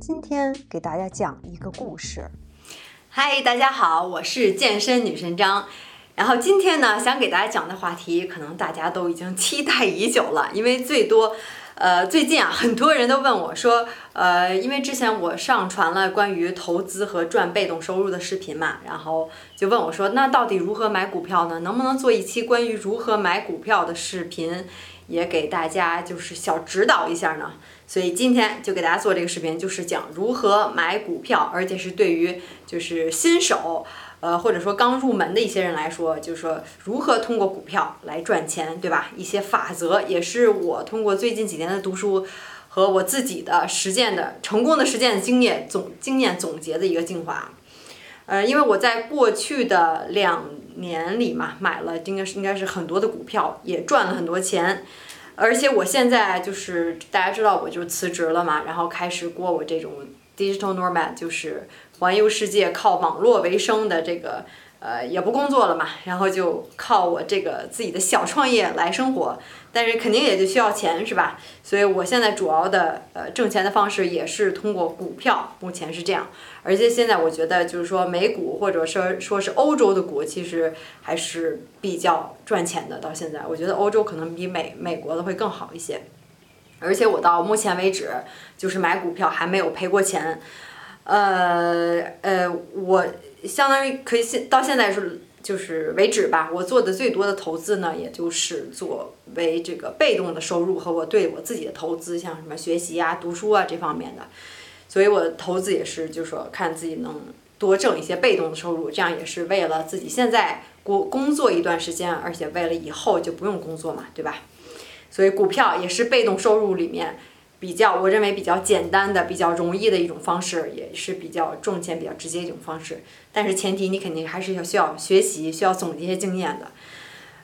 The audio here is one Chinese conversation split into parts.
今天给大家讲一个故事。嗨，大家好，我是健身女神张。然后今天呢，想给大家讲的话题，可能大家都已经期待已久了，因为最多。呃，最近啊，很多人都问我说，呃，因为之前我上传了关于投资和赚被动收入的视频嘛，然后就问我说，那到底如何买股票呢？能不能做一期关于如何买股票的视频，也给大家就是小指导一下呢？所以今天就给大家做这个视频，就是讲如何买股票，而且是对于就是新手。呃，或者说刚入门的一些人来说，就是说如何通过股票来赚钱，对吧？一些法则也是我通过最近几年的读书和我自己的实践的成功的实践经验总经验总结的一个精华。呃，因为我在过去的两年里嘛，买了应该是应该是很多的股票，也赚了很多钱，而且我现在就是大家知道我就辞职了嘛，然后开始过我这种 digital nomad，就是。环游世界靠网络为生的这个，呃，也不工作了嘛，然后就靠我这个自己的小创业来生活，但是肯定也就需要钱，是吧？所以我现在主要的呃挣钱的方式也是通过股票，目前是这样。而且现在我觉得就是说美股或者说说是欧洲的股，其实还是比较赚钱的。到现在，我觉得欧洲可能比美美国的会更好一些。而且我到目前为止就是买股票还没有赔过钱。呃呃，我相当于可以现到现在是就是为止吧。我做的最多的投资呢，也就是作为这个被动的收入和我对我自己的投资，像什么学习啊、读书啊这方面的。所以我投资也是，就是说看自己能多挣一些被动的收入，这样也是为了自己现在工工作一段时间，而且为了以后就不用工作嘛，对吧？所以股票也是被动收入里面。比较，我认为比较简单的、比较容易的一种方式，也是比较挣钱、比较直接一种方式。但是前提你肯定还是要需要学习、需要总结一些经验的。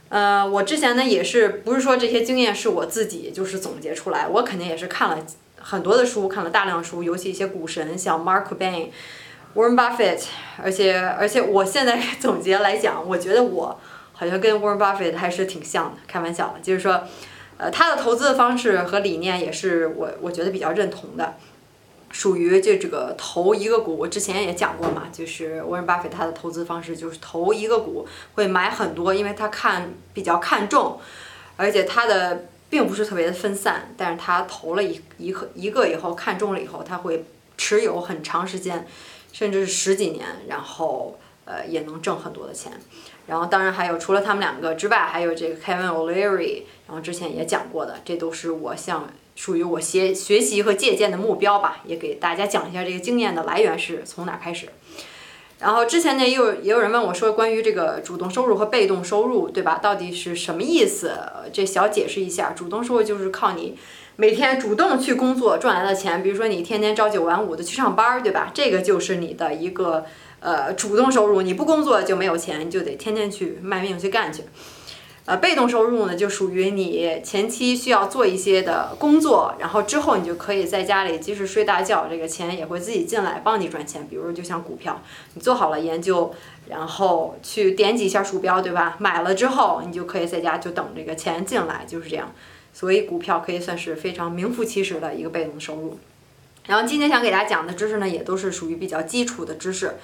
呃，我之前呢也是，不是说这些经验是我自己就是总结出来，我肯定也是看了很多的书，看了大量书，尤其一些股神，像 Mark Bain、Warren Buffett，而且而且我现在 总结来讲，我觉得我好像跟 Warren Buffett 还是挺像的，开玩笑，就是说。呃，他的投资的方式和理念也是我我觉得比较认同的，属于就这个投一个股，我之前也讲过嘛，就是沃伦巴菲特他的投资方式就是投一个股会买很多，因为他看比较看重，而且他的并不是特别的分散，但是他投了一一个一个以后看中了以后，他会持有很长时间，甚至是十几年，然后呃也能挣很多的钱。然后当然还有除了他们两个之外，还有这个 Kevin O'Leary，然后之前也讲过的，这都是我向属于我学学习和借鉴的目标吧，也给大家讲一下这个经验的来源是从哪开始。然后之前呢也有也有人问我说关于这个主动收入和被动收入，对吧？到底是什么意思？这小解释一下，主动收入就是靠你每天主动去工作赚来的钱，比如说你天天朝九晚五的去上班，对吧？这个就是你的一个。呃，主动收入你不工作就没有钱，你就得天天去卖命去干去。呃，被动收入呢，就属于你前期需要做一些的工作，然后之后你就可以在家里即使睡大觉，这个钱也会自己进来帮你赚钱。比如就像股票，你做好了研究，然后去点几下鼠标，对吧？买了之后，你就可以在家就等这个钱进来，就是这样。所以股票可以算是非常名副其实的一个被动收入。然后今天想给大家讲的知识呢，也都是属于比较基础的知识。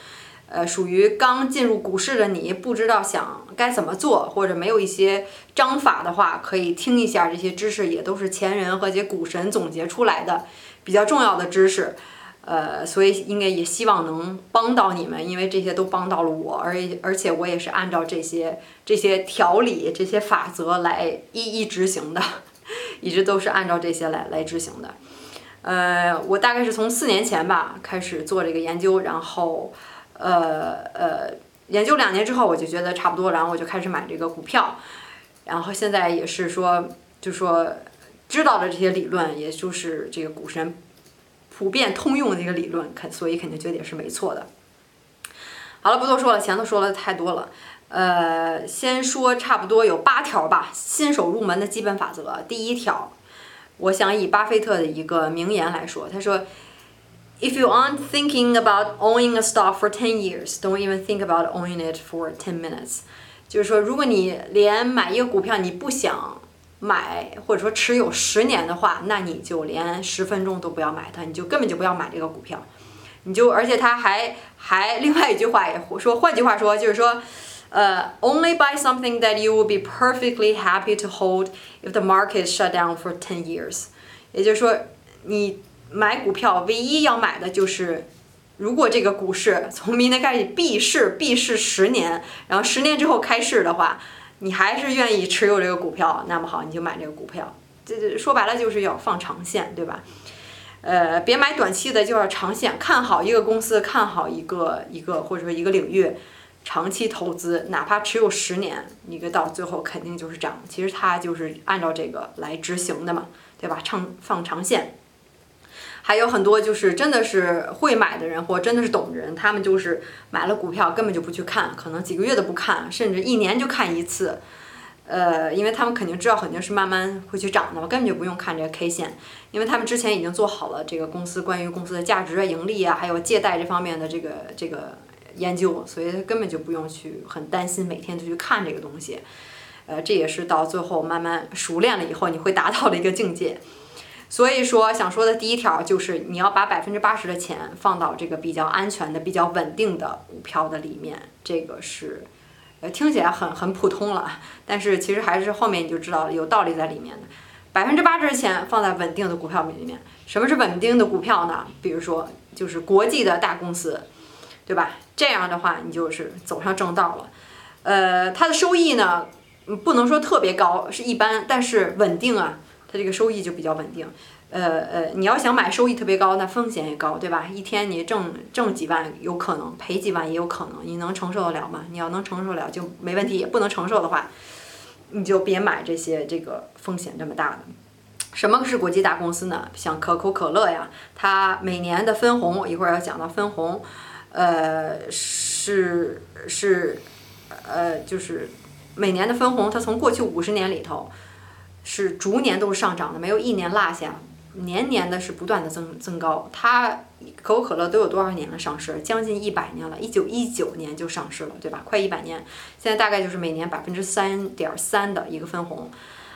呃，属于刚进入股市的你，不知道想该怎么做，或者没有一些章法的话，可以听一下这些知识，也都是前人和这股神总结出来的比较重要的知识。呃，所以应该也希望能帮到你们，因为这些都帮到了我，而而且我也是按照这些这些条理、这些法则来一一执行的，一直都是按照这些来来执行的。呃，我大概是从四年前吧开始做这个研究，然后。呃呃，研究两年之后，我就觉得差不多，然后我就开始买这个股票，然后现在也是说，就说知道的这些理论，也就是这个股神普遍通用的一个理论，肯所以肯定觉得也是没错的。好了，不多说了，前头说了太多了，呃，先说差不多有八条吧，新手入门的基本法则。第一条，我想以巴菲特的一个名言来说，他说。If you aren't thinking about owning a stock for ten years, don't even think about owning it for ten minutes。就是说，如果你连买一个股票你不想 买或者说持有十年的话，那你就连十分钟都不要买它，你就根本就不要买这个股票。你就而且他还还另外一句话也说，换句话说就是说，呃，only buy something that you will be perfectly happy to hold if the market shut down for ten years。也就是说，你 买股票唯一要买的就是，如果这个股市从明天开始闭市，闭市十年，然后十年之后开市的话，你还是愿意持有这个股票，那么好，你就买这个股票。这这说白了就是要放长线，对吧？呃，别买短期的，就要长线看好一个公司，看好一个一个或者说一个领域，长期投资，哪怕持有十年，一个到最后肯定就是涨。其实它就是按照这个来执行的嘛，对吧？长放长线，还有很多就是真的是会买的人或真的是懂的人，他们就是买了股票根本就不去看，可能几个月都不看，甚至一年就看一次。呃，因为他们肯定知道肯定是慢慢会去涨的嘛，根本就不用看这个 K 线，因为他们之前已经做好了这个公司关于公司的价值啊、盈利啊，还有借贷这方面的这个这个研究，所以根本就不用去很担心每天都去看这个东西。呃，这也是到最后慢慢熟练了以后你会达到的一个境界。所以说，想说的第一条就是你要把百分之八十的钱放到这个比较安全的、比较稳定的股票的里面，这个是。呃，听起来很很普通了，但是其实还是后面你就知道了，有道理在里面的。百分之八十的钱放在稳定的股票里面，什么是稳定的股票呢？比如说就是国际的大公司，对吧？这样的话你就是走上正道了。呃，它的收益呢，不能说特别高，是一般，但是稳定啊，它这个收益就比较稳定。呃呃，你要想买收益特别高，那风险也高，对吧？一天你挣挣几万有可能，赔几万也有可能，你能承受得了吗？你要能承受了就没问题，不能承受的话，你就别买这些这个风险这么大的。什么是国际大公司呢？像可口可乐呀，它每年的分红，我一会儿要讲到分红，呃，是是，呃，就是每年的分红，它从过去五十年里头是逐年都是上涨的，没有一年落下。年年的是不断的增增高，它可口可乐都有多少年了上市？将近一百年了，一九一九年就上市了，对吧？快一百年，现在大概就是每年百分之三点三的一个分红。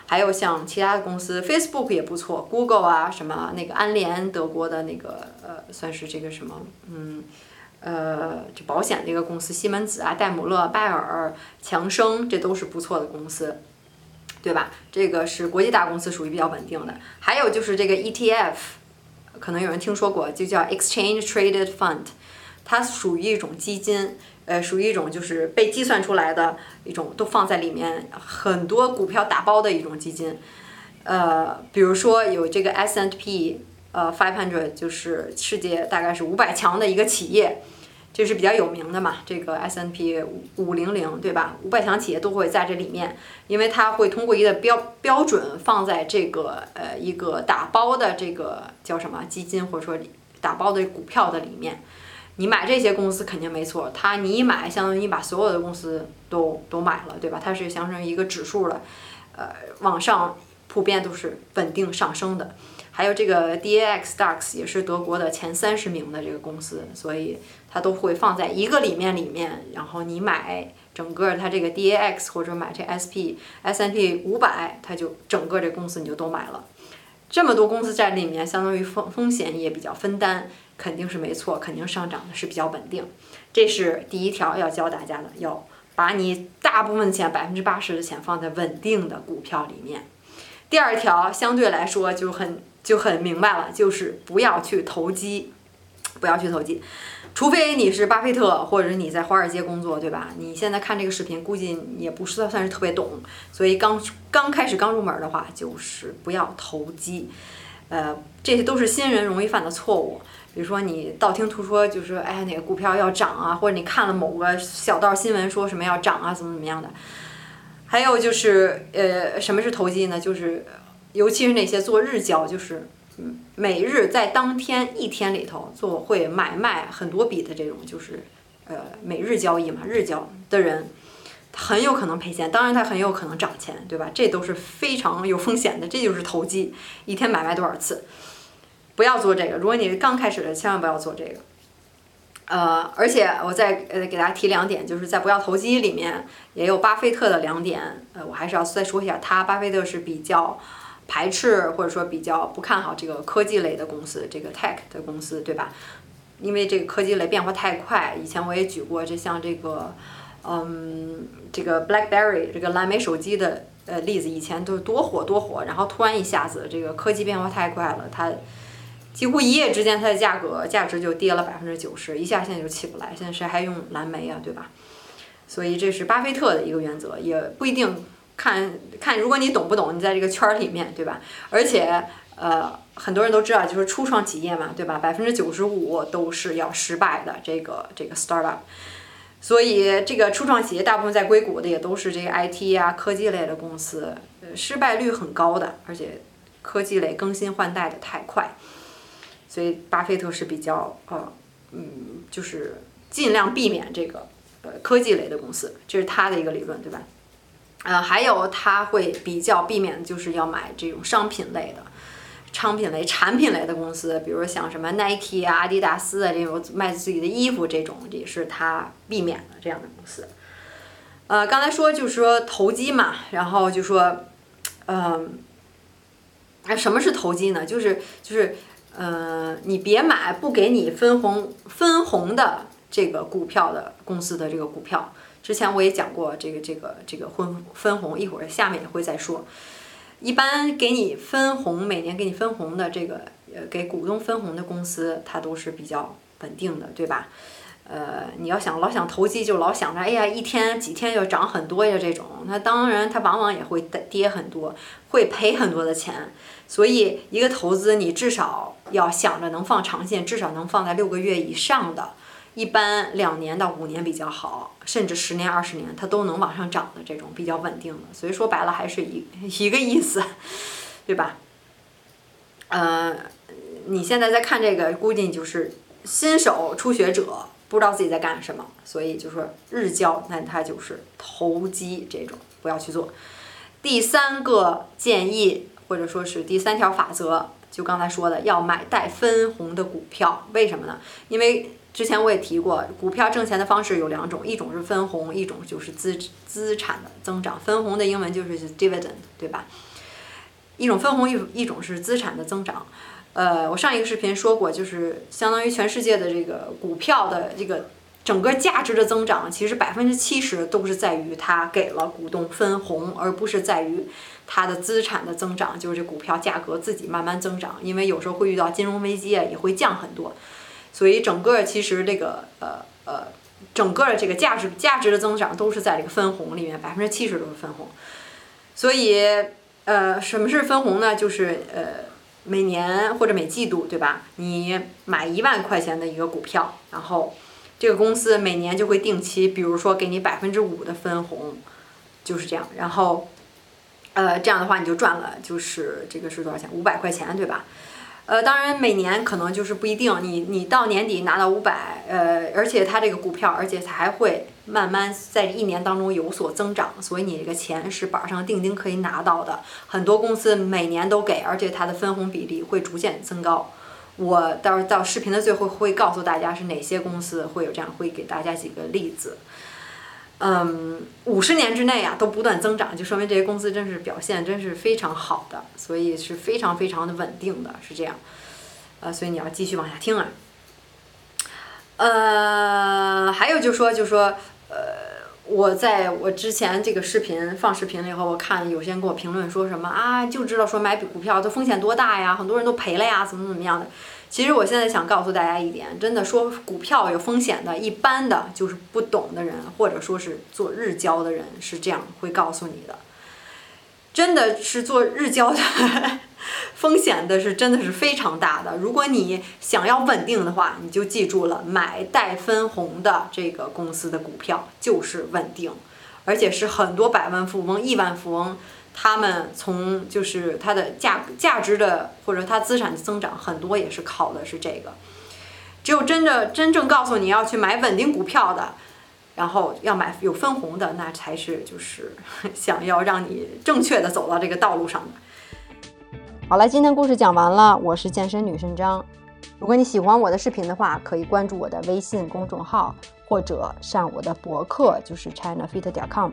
还有像其他的公司，Facebook 也不错，Google 啊，什么那个安联德国的那个呃，算是这个什么，嗯，呃，就保险这个公司，西门子啊，戴姆勒、拜耳、强生，这都是不错的公司。对吧？这个是国际大公司，属于比较稳定的。还有就是这个 ETF，可能有人听说过，就叫 Exchange Traded Fund，它属于一种基金，呃，属于一种就是被计算出来的一种，都放在里面很多股票打包的一种基金。呃，比如说有这个 S&P，呃，Five Hundred，就是世界大概是五百强的一个企业。这是比较有名的嘛，这个 S N P 五零零对吧？五百强企业都会在这里面，因为它会通过一个标标准放在这个呃一个打包的这个叫什么基金或者说打包的股票的里面，你买这些公司肯定没错，它你一买相当于你把所有的公司都都买了对吧？它是相当于一个指数了，呃往上普遍都是稳定上升的。还有这个 DAX DAX 也是德国的前三十名的这个公司，所以它都会放在一个里面里面。然后你买整个它这个 DAX 或者买这 S P S N P 五百，它就整个这公司你就都买了。这么多公司在里面，相当于风风险也比较分担，肯定是没错，肯定上涨的是比较稳定。这是第一条要教大家的，要把你大部分钱百分之八十的钱放在稳定的股票里面。第二条相对来说就很。就很明白了，就是不要去投机，不要去投机，除非你是巴菲特或者是你在华尔街工作，对吧？你现在看这个视频，估计也不是算是特别懂，所以刚刚开始刚入门的话，就是不要投机，呃，这些都是新人容易犯的错误。比如说你道听途说，就是说，哎，哪个股票要涨啊，或者你看了某个小道新闻说什么要涨啊，怎么怎么样的。还有就是，呃，什么是投机呢？就是。尤其是那些做日交，就是每日在当天一天里头做会买卖很多笔的这种，就是呃每日交易嘛，日交的人很有可能赔钱，当然他很有可能涨钱，对吧？这都是非常有风险的，这就是投机，一天买卖多少次，不要做这个。如果你刚开始的，千万不要做这个。呃，而且我再呃给大家提两点，就是在不要投机里面也有巴菲特的两点，呃，我还是要再说一下，他巴菲特是比较排斥或者说比较不看好这个科技类的公司，这个 tech 的公司，对吧？因为这个科技类变化太快，以前我也举过，这像这个，嗯，这个 BlackBerry 这个蓝莓手机的呃例子，以前都是多火多火，然后突然一下子这个科技变化太快了，它。几乎一夜之间，它的价格价值就跌了百分之九十，一下现在就起不来。现在谁还用蓝莓啊，对吧？所以这是巴菲特的一个原则，也不一定看看。如果你懂不懂，你在这个圈儿里面，对吧？而且呃，很多人都知道，就是初创企业嘛，对吧？百分之九十五都是要失败的，这个这个 startup。所以这个初创企业大部分在硅谷的也都是这个 IT 啊科技类的公司，失败率很高的，而且科技类更新换代的太快。所以巴菲特是比较呃，嗯，就是尽量避免这个呃科技类的公司，这是他的一个理论，对吧？呃，还有他会比较避免，就是要买这种商品类的、商品类、产品类的公司，比如像什么 Nike 啊、阿迪达斯啊这种卖自己的衣服这种，也是他避免的这样的公司。呃，刚才说就是说投机嘛，然后就说，嗯，哎，什么是投机呢？就是就是。呃，你别买不给你分红分红的这个股票的公司的这个股票。之前我也讲过这个这个这个分分红，一会儿下面也会再说。一般给你分红，每年给你分红的这个呃给股东分红的公司，它都是比较稳定的，对吧？呃，你要想老想投机，就老想着哎呀一天几天就涨很多呀这种，那当然它往往也会跌很多，会赔很多的钱。所以，一个投资你至少要想着能放长线，至少能放在六个月以上的，一般两年到五年比较好，甚至十年、二十年它都能往上涨的这种比较稳定的。所以说白了还是一 一个意思，对吧？呃，你现在在看这个，估计就是新手初学者，不知道自己在干什么，所以就说日交，那它就是投机这种，不要去做。第三个建议。或者说是第三条法则，就刚才说的，要买带分红的股票。为什么呢？因为之前我也提过，股票挣钱的方式有两种，一种是分红，一种就是资资产的增长。分红的英文就是 dividend，对吧？一种分红，一一种是资产的增长。呃，我上一个视频说过，就是相当于全世界的这个股票的这个整个价值的增长，其实百分之七十都是在于它给了股东分红，而不是在于。它的资产的增长就是这股票价格自己慢慢增长，因为有时候会遇到金融危机啊，也会降很多，所以整个其实这个呃呃，整个的这个价值价值的增长都是在这个分红里面，百分之七十都是分红。所以呃，什么是分红呢？就是呃每年或者每季度，对吧？你买一万块钱的一个股票，然后这个公司每年就会定期，比如说给你百分之五的分红，就是这样，然后。呃，这样的话你就赚了，就是这个是多少钱？五百块钱，对吧？呃，当然每年可能就是不一定，你你到年底拿到五百，呃，而且它这个股票，而且它还会慢慢在一年当中有所增长，所以你这个钱是板上钉钉可以拿到的。很多公司每年都给，而且它的分红比例会逐渐增高。我到时候到视频的最后会告诉大家是哪些公司会有这样，会给大家几个例子。嗯，五十年之内啊都不断增长，就说明这些公司真是表现真是非常好的，所以是非常非常的稳定的，是这样。呃，所以你要继续往下听啊。呃，还有就说就说，呃，我在我之前这个视频放视频了以后，我看有些人给我评论说什么啊，就知道说买股票这风险多大呀，很多人都赔了呀，怎么怎么样的。其实我现在想告诉大家一点，真的说股票有风险的，一般的就是不懂的人，或者说是做日交的人是这样会告诉你的。真的是做日交的风险的是真的是非常大的。如果你想要稳定的话，你就记住了，买带分红的这个公司的股票就是稳定，而且是很多百万富翁、亿万富翁。他们从就是它的价价值的或者它资产的增长很多也是靠的是这个，只有真的真正告诉你要去买稳定股票的，然后要买有分红的，那才是就是 想要让你正确的走到这个道路上的。好了，今天故事讲完了，我是健身女神张。如果你喜欢我的视频的话，可以关注我的微信公众号，或者上我的博客，就是 chinafit 点 com。